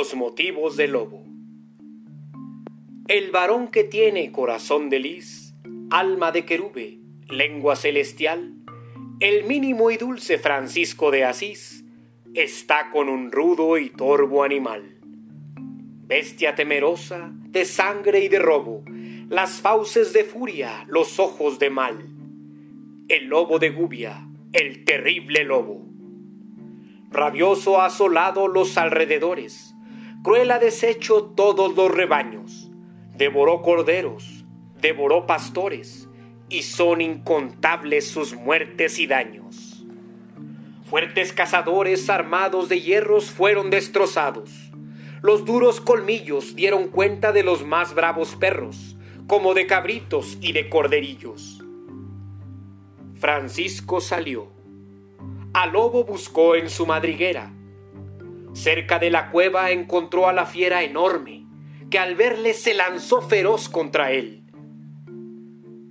Los motivos del lobo. El varón que tiene corazón de lis, alma de querube, lengua celestial, el mínimo y dulce Francisco de Asís, está con un rudo y torvo animal. Bestia temerosa, de sangre y de robo, las fauces de furia, los ojos de mal. El lobo de Gubia, el terrible lobo. Rabioso ha asolado los alrededores, cruel ha deshecho todos los rebaños, devoró corderos, devoró pastores, y son incontables sus muertes y daños. Fuertes cazadores armados de hierros fueron destrozados. Los duros colmillos dieron cuenta de los más bravos perros, como de cabritos y de corderillos. Francisco salió. Al lobo buscó en su madriguera. Cerca de la cueva encontró a la fiera enorme, que al verle se lanzó feroz contra él.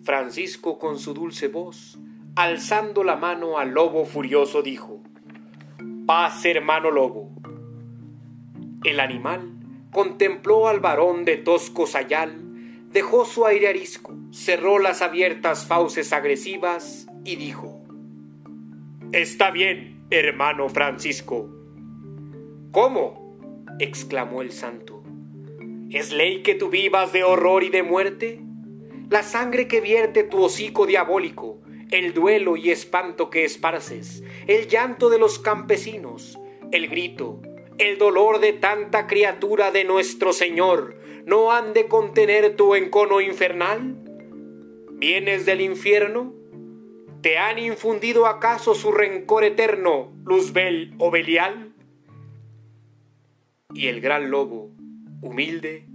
Francisco con su dulce voz, alzando la mano al lobo furioso, dijo, Paz, hermano lobo. El animal contempló al varón de tosco sayal, dejó su aire arisco, cerró las abiertas fauces agresivas y dijo, Está bien, hermano Francisco. ¿Cómo? exclamó el santo. ¿Es ley que tú vivas de horror y de muerte? La sangre que vierte tu hocico diabólico, el duelo y espanto que esparces, el llanto de los campesinos, el grito, el dolor de tanta criatura de nuestro Señor, ¿no han de contener tu encono infernal? ¿Vienes del infierno? ¿Te han infundido acaso su rencor eterno, Luzbel o Belial? Y el gran lobo, humilde,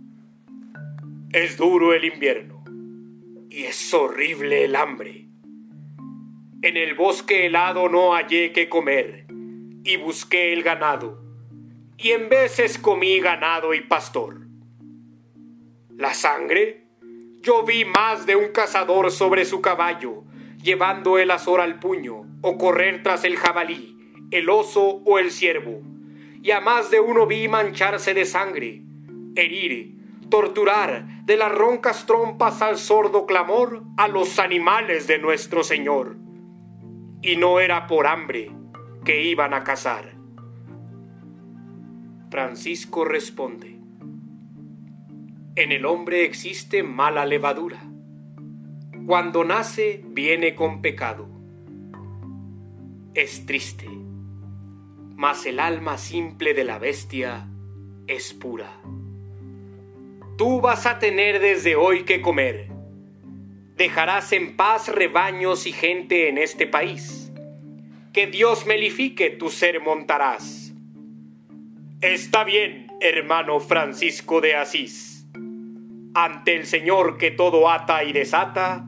es duro el invierno y es horrible el hambre. En el bosque helado no hallé que comer y busqué el ganado y en veces comí ganado y pastor. La sangre, yo vi más de un cazador sobre su caballo llevando el azor al puño, o correr tras el jabalí, el oso o el ciervo. Y a más de uno vi mancharse de sangre, herir, torturar de las roncas trompas al sordo clamor a los animales de nuestro Señor. Y no era por hambre que iban a cazar. Francisco responde, en el hombre existe mala levadura cuando nace viene con pecado. Es triste, mas el alma simple de la bestia es pura. Tú vas a tener desde hoy que comer. Dejarás en paz rebaños y gente en este país. Que Dios melifique tu ser montarás. Está bien, hermano Francisco de Asís. Ante el Señor que todo ata y desata,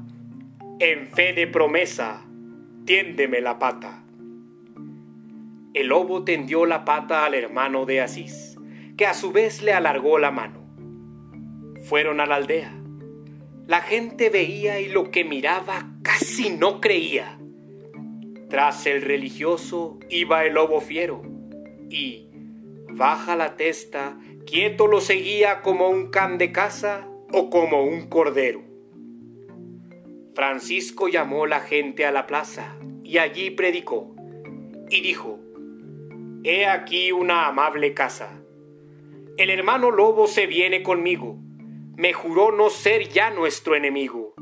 en fe de promesa, tiéndeme la pata. El lobo tendió la pata al hermano de Asís, que a su vez le alargó la mano. Fueron a la aldea. La gente veía y lo que miraba casi no creía. Tras el religioso iba el lobo fiero y, baja la testa, quieto lo seguía como un can de caza o como un cordero. Francisco llamó la gente a la plaza y allí predicó y dijo, He aquí una amable casa. El hermano lobo se viene conmigo. Me juró no ser ya nuestro enemigo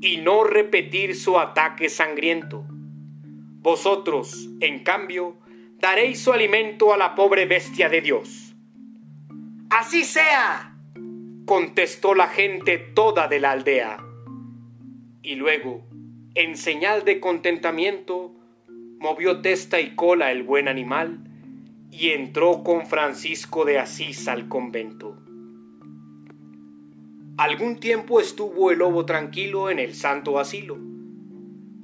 y no repetir su ataque sangriento. Vosotros, en cambio, daréis su alimento a la pobre bestia de Dios. Así sea, contestó la gente toda de la aldea y luego, en señal de contentamiento, movió testa y cola el buen animal y entró con Francisco de Asís al convento. Algún tiempo estuvo el lobo tranquilo en el santo asilo.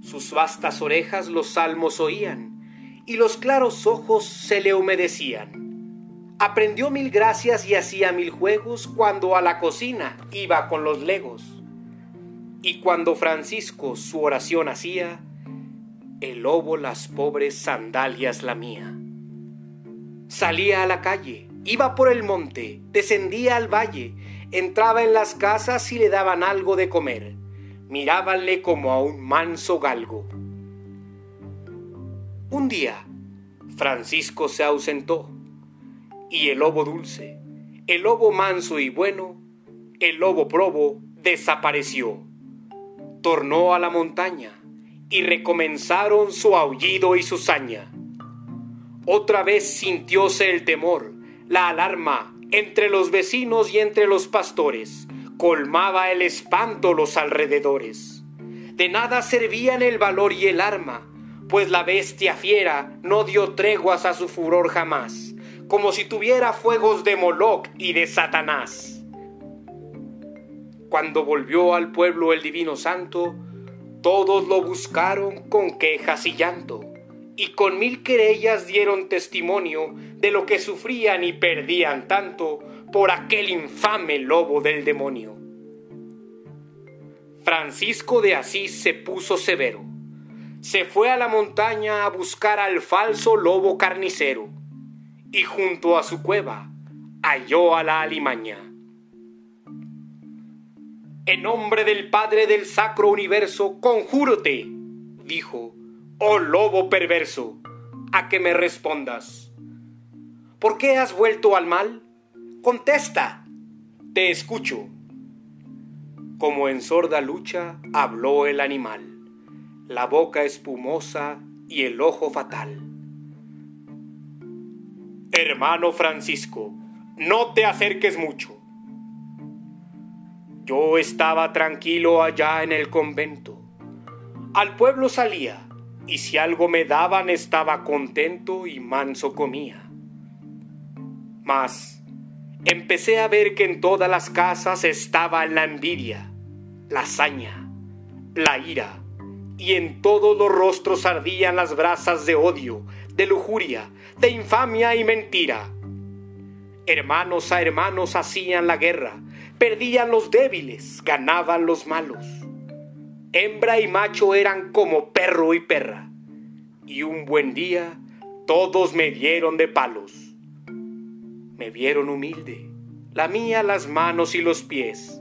Sus vastas orejas los salmos oían y los claros ojos se le humedecían. Aprendió mil gracias y hacía mil juegos cuando a la cocina iba con los legos y cuando Francisco su oración hacía, el lobo las pobres sandalias lamía. Salía a la calle, Iba por el monte, descendía al valle, entraba en las casas y le daban algo de comer. Mirábanle como a un manso galgo. Un día, Francisco se ausentó, y el lobo dulce, el lobo manso y bueno, el lobo probo, desapareció. Tornó a la montaña, y recomenzaron su aullido y su saña. Otra vez sintióse el temor, la alarma entre los vecinos y entre los pastores, colmaba el espanto los alrededores. De nada servían el valor y el arma, pues la bestia fiera no dio treguas a su furor jamás, como si tuviera fuegos de Moloch y de Satanás. Cuando volvió al pueblo el divino santo, todos lo buscaron con quejas y llanto, y con mil querellas dieron testimonio de lo que sufrían y perdían tanto por aquel infame lobo del demonio. Francisco de Asís se puso severo. Se fue a la montaña a buscar al falso lobo carnicero, y junto a su cueva halló a la alimaña. En nombre del Padre del Sacro Universo, conjúrote, dijo, oh lobo perverso, a que me respondas. ¿Por qué has vuelto al mal? Contesta. Te escucho. Como en sorda lucha habló el animal, la boca espumosa y el ojo fatal. Hermano Francisco, no te acerques mucho. Yo estaba tranquilo allá en el convento. Al pueblo salía, y si algo me daban estaba contento y manso comía. Mas empecé a ver que en todas las casas estaba la envidia, la hazaña, la ira, y en todos los rostros ardían las brasas de odio, de lujuria, de infamia y mentira. Hermanos a hermanos hacían la guerra, Perdían los débiles, ganaban los malos. Hembra y macho eran como perro y perra. Y un buen día todos me dieron de palos. Me vieron humilde, la mía las manos y los pies.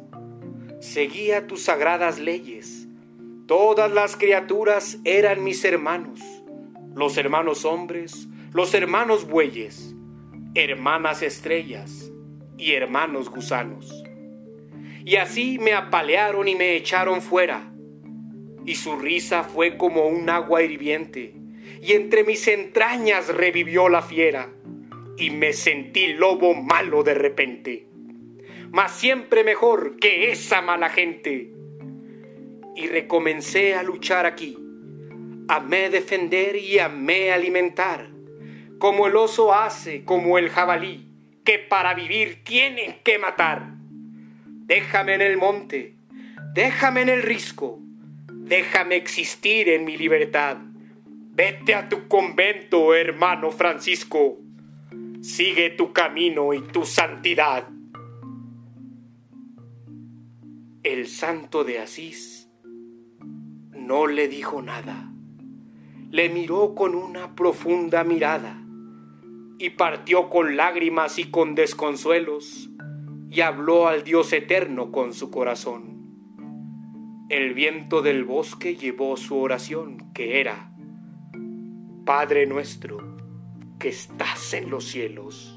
Seguía tus sagradas leyes. Todas las criaturas eran mis hermanos, los hermanos hombres, los hermanos bueyes, hermanas estrellas y hermanos gusanos y así me apalearon y me echaron fuera. Y su risa fue como un agua hirviente, y entre mis entrañas revivió la fiera, y me sentí lobo malo de repente, mas siempre mejor que esa mala gente. Y recomencé a luchar aquí, amé defender y amé alimentar, como el oso hace, como el jabalí, que para vivir tienen que matar. Déjame en el monte, déjame en el risco, déjame existir en mi libertad. Vete a tu convento, hermano Francisco. Sigue tu camino y tu santidad. El santo de Asís no le dijo nada. Le miró con una profunda mirada y partió con lágrimas y con desconsuelos y habló al Dios eterno con su corazón. El viento del bosque llevó su oración, que era, Padre nuestro, que estás en los cielos.